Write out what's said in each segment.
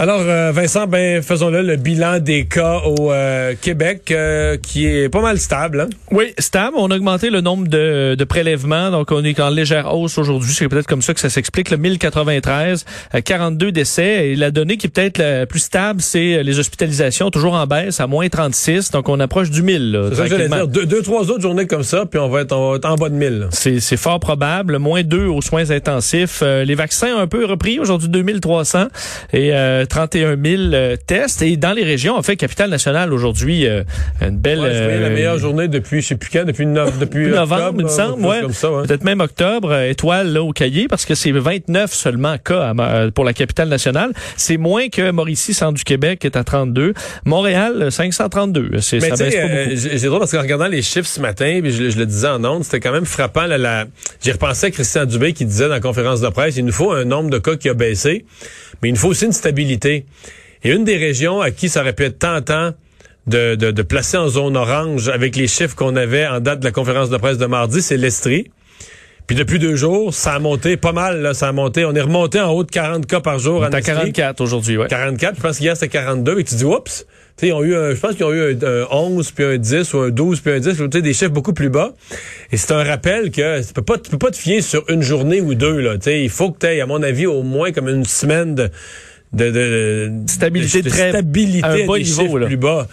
Alors, euh, Vincent, ben, faisons-le, le bilan des cas au euh, Québec, euh, qui est pas mal stable. Hein? Oui, stable. On a augmenté le nombre de, de prélèvements, donc on est en légère hausse aujourd'hui. C'est peut-être comme ça que ça s'explique. Le 1093, 42 décès. Et la donnée qui est peut-être la plus stable, c'est les hospitalisations, toujours en baisse, à moins 36. Donc, on approche du 1000. C'est ça que dire. Deux, deux, trois autres journées comme ça, puis on va être, on va être en bas de 1000. C'est fort probable. Moins 2 aux soins intensifs. les vaccins ont un peu repris. Aujourd'hui, 2300. Et 31 000 euh, tests. Et dans les régions, en fait, capitale nationale aujourd'hui, euh, une belle... Ouais, la meilleure journée depuis, je sais plus quand, depuis, depuis novembre, octobre, il me semble. Ouais. Peut-être même octobre, étoile là, au cahier, parce que c'est 29 seulement cas pour la capitale nationale. C'est moins que Mauricie, centre du Québec, qui est à 32. Montréal, 532. C'est, ça baisse pas beaucoup. euh, j'ai drôle parce qu'en regardant les chiffres ce matin, puis je, je le disais en ondes, c'était quand même frappant. Là, la... J'ai repensé à Christian Dubé qui disait dans la conférence de presse, il nous faut un nombre de cas qui a baissé, mais il nous faut aussi une stabilité. Et une des régions à qui ça aurait pu être tentant de, de, de placer en zone orange avec les chiffres qu'on avait en date de la conférence de presse de mardi, c'est l'Estrie. Puis depuis deux jours, ça a monté pas mal, là, ça a monté. On est remonté en haut de 40 cas par jour. On en est à Estrie. 44 aujourd'hui, ouais. 44, je pense qu'hier c'était 42, et tu dis, oups, tu sais, ils ont eu un, je pense qu'ils ont eu un, un 11, puis un 10, ou un 12, puis un 10, tu sais, des chiffres beaucoup plus bas. Et c'est un rappel que tu peux pas, tu peux pas te fier sur une journée ou deux, là, tu sais, il faut que tu aies, à mon avis, au moins comme une semaine de, de, de Stabilité de, très- stabilité un à bas des niveau, là. plus bas.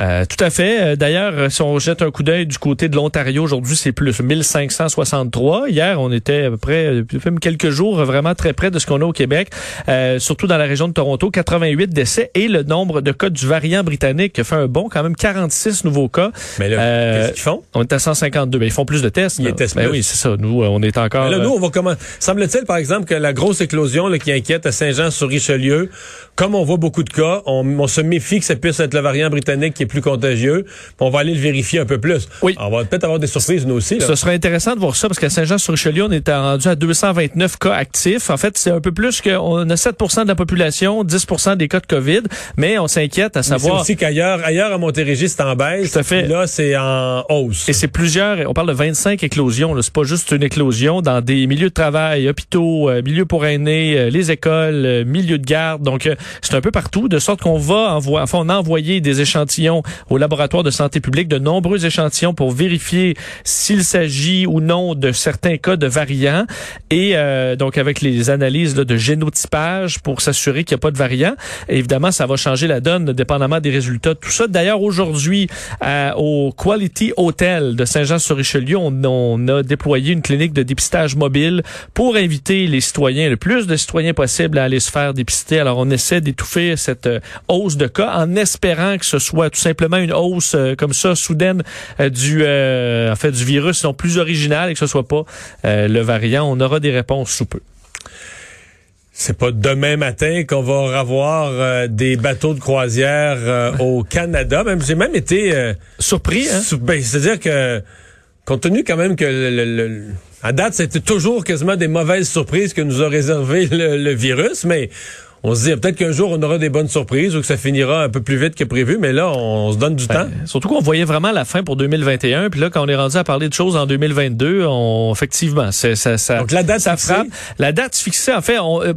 Euh, tout à fait. Euh, D'ailleurs, euh, si on jette un coup d'œil du côté de l'Ontario, aujourd'hui, c'est plus 1563. Hier, on était à peu près, depuis quelques jours, euh, vraiment très près de ce qu'on a au Québec, euh, surtout dans la région de Toronto, 88 décès et le nombre de cas du variant britannique fait un bond, quand même 46 nouveaux cas. Mais là, Euh, qu'est-ce qu'ils font? On est à 152. Ben, ils font plus de tests. Ils testent Ben plus. oui, c'est ça. Nous, on est encore... Mais là, nous, on va comment Semble-t-il, par exemple, que la grosse éclosion là, qui inquiète à Saint-Jean-sur-Richelieu, comme on voit beaucoup de cas, on, on se méfie que ça puisse être le variant britannique qui est plus contagieux. On va aller le vérifier un peu plus. Oui. On va peut-être avoir des surprises, nous aussi. Là. Ce serait intéressant de voir ça parce qu'à Saint-Jean-sur-Richelieu, on est rendu à 229 cas actifs. En fait, c'est un peu plus que on a 7% de la population, 10% des cas de COVID, mais on s'inquiète à Mais c'est savoir aussi qu'ailleurs, ailleurs à Montérégie, c'est en baisse. Tout à fait. Là, c'est en hausse. et c'est plusieurs, on parle de 25 éclosions, c'est pas juste une éclosion dans des milieux de travail, hôpitaux, euh, milieux pour aînés, euh, les écoles, euh, milieux de garde. Donc c'est un peu partout de sorte qu'on va envoyer enfin on a envoyé des échantillons au laboratoire de santé publique, de nombreux échantillons pour vérifier s'il s'agit ou non de certains cas de variants et euh, donc avec les analyses là, de génotypage pour s'assurer qu'il n'y a pas de variant. Évidemment, ça va changer la donne dépendamment des résultats tout ça. D'ailleurs, aujourd'hui, euh, au Quality Hotel de Saint-Jean-sur-Richelieu, on, on a déployé une clinique de dépistage mobile pour inviter les citoyens, le plus de citoyens possible à aller se faire dépister. Alors, on essaie d'étouffer cette euh, hausse de cas en espérant que ce soit tout simplement une hausse euh, comme ça soudaine euh, du euh, en fait du virus non plus original et que ce soit pas le variant. On aura des réponses sous peu. C'est pas demain matin qu'on va avoir euh, des bateaux de croisière euh, au Canada. Même j'ai même été euh, Surpris, hein? ben, c'est-à-dire que compte tenu quand même que le, le- le- à date c'était toujours quasiment des mauvaises surprises que nous a réservé le, le virus, mais on se dit peut-être qu'un jour on aura des bonnes surprises ou que ça finira un peu plus vite que prévu, mais là on, se donne du temps. Ben, surtout qu'on voyait vraiment la fin pour 2021, puis là quand on est rendu à parler de choses en 2022, on effectivement, c'est ça, ça Donc la date ça fixée? frappe. La date fixée, en fait, on, euh,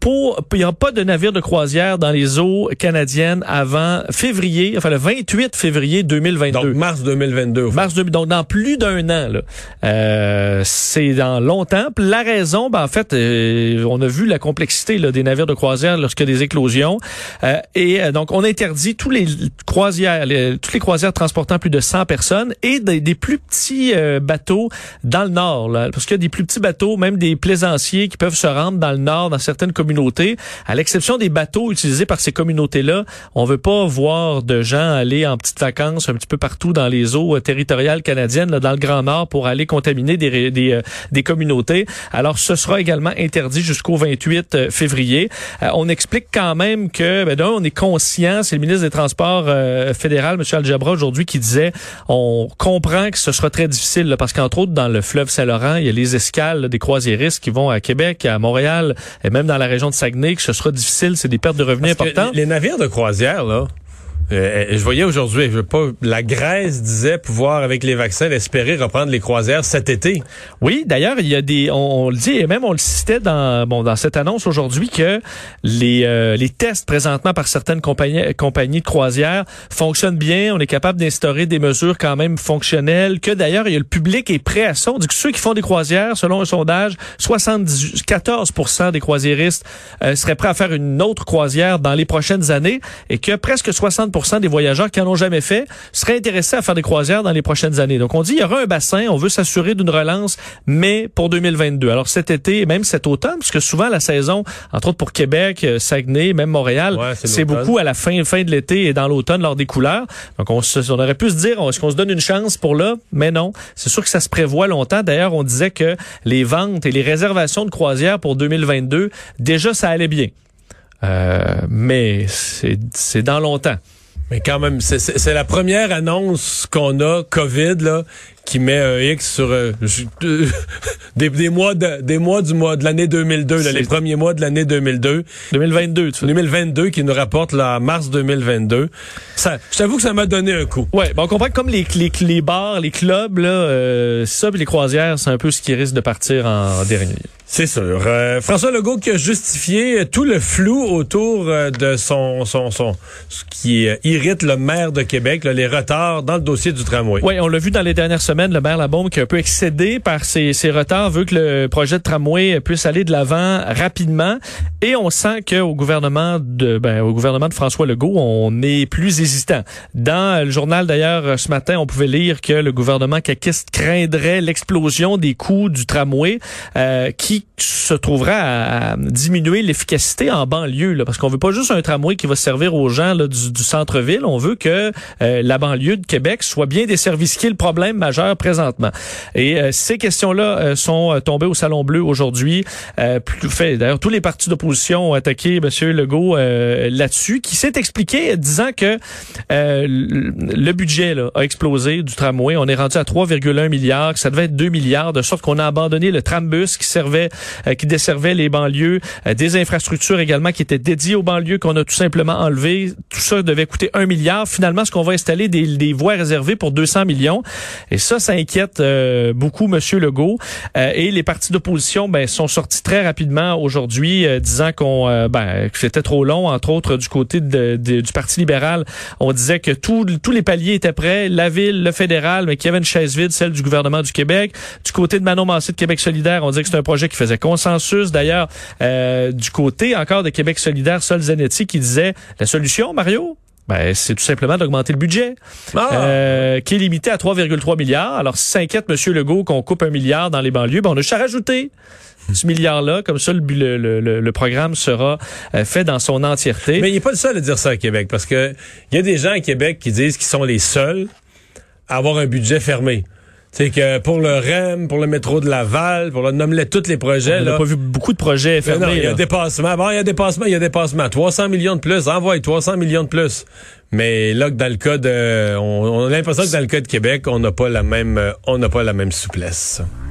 pour il n'y aura pas de navire de croisière dans les eaux canadiennes avant février, enfin le 28 février 2022. Donc mars 2022. au fond. Mars 2000, donc dans plus d'un an. là. Euh, c'est dans longtemps. La raison, ben, en fait, euh, on a vu la complexité là, des navires de croisière lorsqu'il y a des éclosions. Euh, et euh, donc, on interdit tous les croisières, les- toutes les croisières transportant plus de 100 personnes et des, des plus petits euh, bateaux dans le nord. Là, parce qu'il y a des plus petits bateaux, même des plaisanciers qui peuvent se rendre dans le nord, dans certaines communautés. À l'exception des bateaux utilisés par ces communautés-là, on veut pas voir de gens aller en petites vacances un petit peu partout dans les eaux euh, territoriales canadiennes, dans le Grand Nord, pour aller contaminer des, euh, des communautés. Alors, ce sera également interdit jusqu'au 28 février. Euh, on explique quand même que, ben, d'un, on est conscient, c'est le ministre des Transports euh, fédéral, M. Aljabra, aujourd'hui, qui disait, on comprend que ce sera très difficile, parce qu'entre autres, dans le fleuve Saint-Laurent, il y a les escales des croisiéristes qui vont à Québec, à Montréal, et même dans la région de Saguenay, que ce sera difficile, c'est des pertes de revenus Parce importantes. Les navires de croisière, là, euh, je voyais aujourd'hui, je veux pas, la Grèce disait pouvoir, avec les vaccins, espérer reprendre les croisières cet été. Oui, d'ailleurs, il y a des, on, le dit et même on le citait dans bon dans cette annonce aujourd'hui que les euh, les tests présentement par certaines compagnies compagnies de croisière fonctionnent bien. On est capable d'instaurer des mesures quand même fonctionnelles. Que d'ailleurs, il y a le public est prêt à ça. On dit que ceux qui font des croisières, selon un sondage, 74% des croisiéristes euh, seraient prêts à faire une autre croisière dans les prochaines années et que presque 60% des voyageurs qui en ont jamais fait seraient intéressés à faire des croisières dans les prochaines années. Donc on dit il y aura un bassin, on veut s'assurer d'une relance, mais pour 2022. Alors cet été et même cet automne, parce que souvent la saison, entre autres pour Québec, euh, Saguenay, même Montréal, Ouais, c'est beaucoup à la fin fin de l'été et dans l'automne lors des couleurs. Donc on, se- on aurait pu se dire, est-ce qu'on se donne une chance pour là? Mais non, c'est sûr que ça se prévoit longtemps. D'ailleurs, on disait que les ventes et les réservations de croisières pour 2022, déjà ça allait bien. Euh, mais c'est c'est dans longtemps. Mais quand même, c'est- la première annonce qu'on a, COVID, là, qui met un X sur euh, des, des mois de, des mois du mois de l'année 2002, là, les premiers mois de l'année 2002. 2022, tu vois. 2022 qui nous rapporte là, en mars 2022. Ça, je t'avoue que ça m'a donné un coup. Ouais, ben on comprend que comme les, les, les bars, les clubs, là, euh, ça, puis les croisières, c'est un peu ce qui risque de partir en dernier. C'est sûr. Euh, François Legault qui a justifié tout le flou autour euh, de son, son, son, ce qui euh, irrite le maire de Québec, là, les retards dans le dossier du tramway. Oui, on l'a vu dans les dernières semaines, le maire Labombe qui est un peu excédé par ses, ses retards, veut que le projet de tramway puisse aller de l'avant rapidement. Et on sent qu'au gouvernement de ben, au gouvernement de François Legault, on est plus hésitant. Dans le journal d'ailleurs ce matin, on pouvait lire que le gouvernement caquiste craindrait l'explosion des coûts du tramway euh, qui se trouvera à, diminuer l'efficacité en banlieue. Parce qu'on veut pas juste un tramway qui va servir aux gens là, du, centre-ville. On veut que euh, la banlieue de Québec soit bien desservie, ce qui est le problème majeur présentement. Et euh, ces questions-là euh, sont euh, tombées au Salon Bleu aujourd'hui. Euh, plus- fait, D'ailleurs, tous les partis d'opposition ont attaqué M. Legault euh, là-dessus, qui s'est expliqué disant que le le budget là, a explosé du tramway. On est rendu à 3,1 milliards, que ça devait être 2 milliards, de sorte qu'on a abandonné le trambus qui servait, euh, qui desservait les banlieues, euh, des infrastructures également qui étaient dédiées aux banlieues qu'on a tout simplement enlevées. Tout ça devait coûter 1 milliard. Finalement, ce qu'on va installer des, des voies réservées pour 200 millions. Et ça, ça inquiète euh, beaucoup Monsieur Legault. Euh, et les partis d'opposition ben, sont sortis très rapidement aujourd'hui, euh, disant qu'on euh, ben, que c'était trop long, entre autres du côté de- de- du Parti libéral. On disait que tout- tous les paliers étaient prêts, la ville, le fédéral, mais qu'il y avait une chaise vide, celle du gouvernement du Québec. Du côté de Manon Massé de Québec solidaire, on disait que c'est un projet faisait consensus. D'ailleurs, euh, du côté encore de Québec solidaire, Sol Zanetti qui disait la solution, Mario, ben, c'est tout simplement d'augmenter le budget, Ah! euh, qui est limité à 3,3 milliards. Alors, si s'inquiète M. Legault qu'on coupe un milliard dans les banlieues, ben, on a juste à rajouter ce milliard-là. Comme ça, le, le- le- le programme sera euh, fait dans son entièreté. Mais il n'est pas le seul à dire ça à Québec, parce que il y a des gens à Québec qui disent qu'ils sont les seuls à avoir un budget fermé. C'est que pour le REM, pour le métro de Laval, pour le nommelet tous les projets, on n'a pas vu beaucoup de projets Mais non, fermés. il y a dépassement. Bon, il y a dépassement, il y a dépassement. 300 millions de plus. Envoie 300 millions de plus. Mais là, que dans le cas de, on, on a l'impression que dans le cas de Québec, on n'a pas la même, euh, on n'a pas la même souplesse.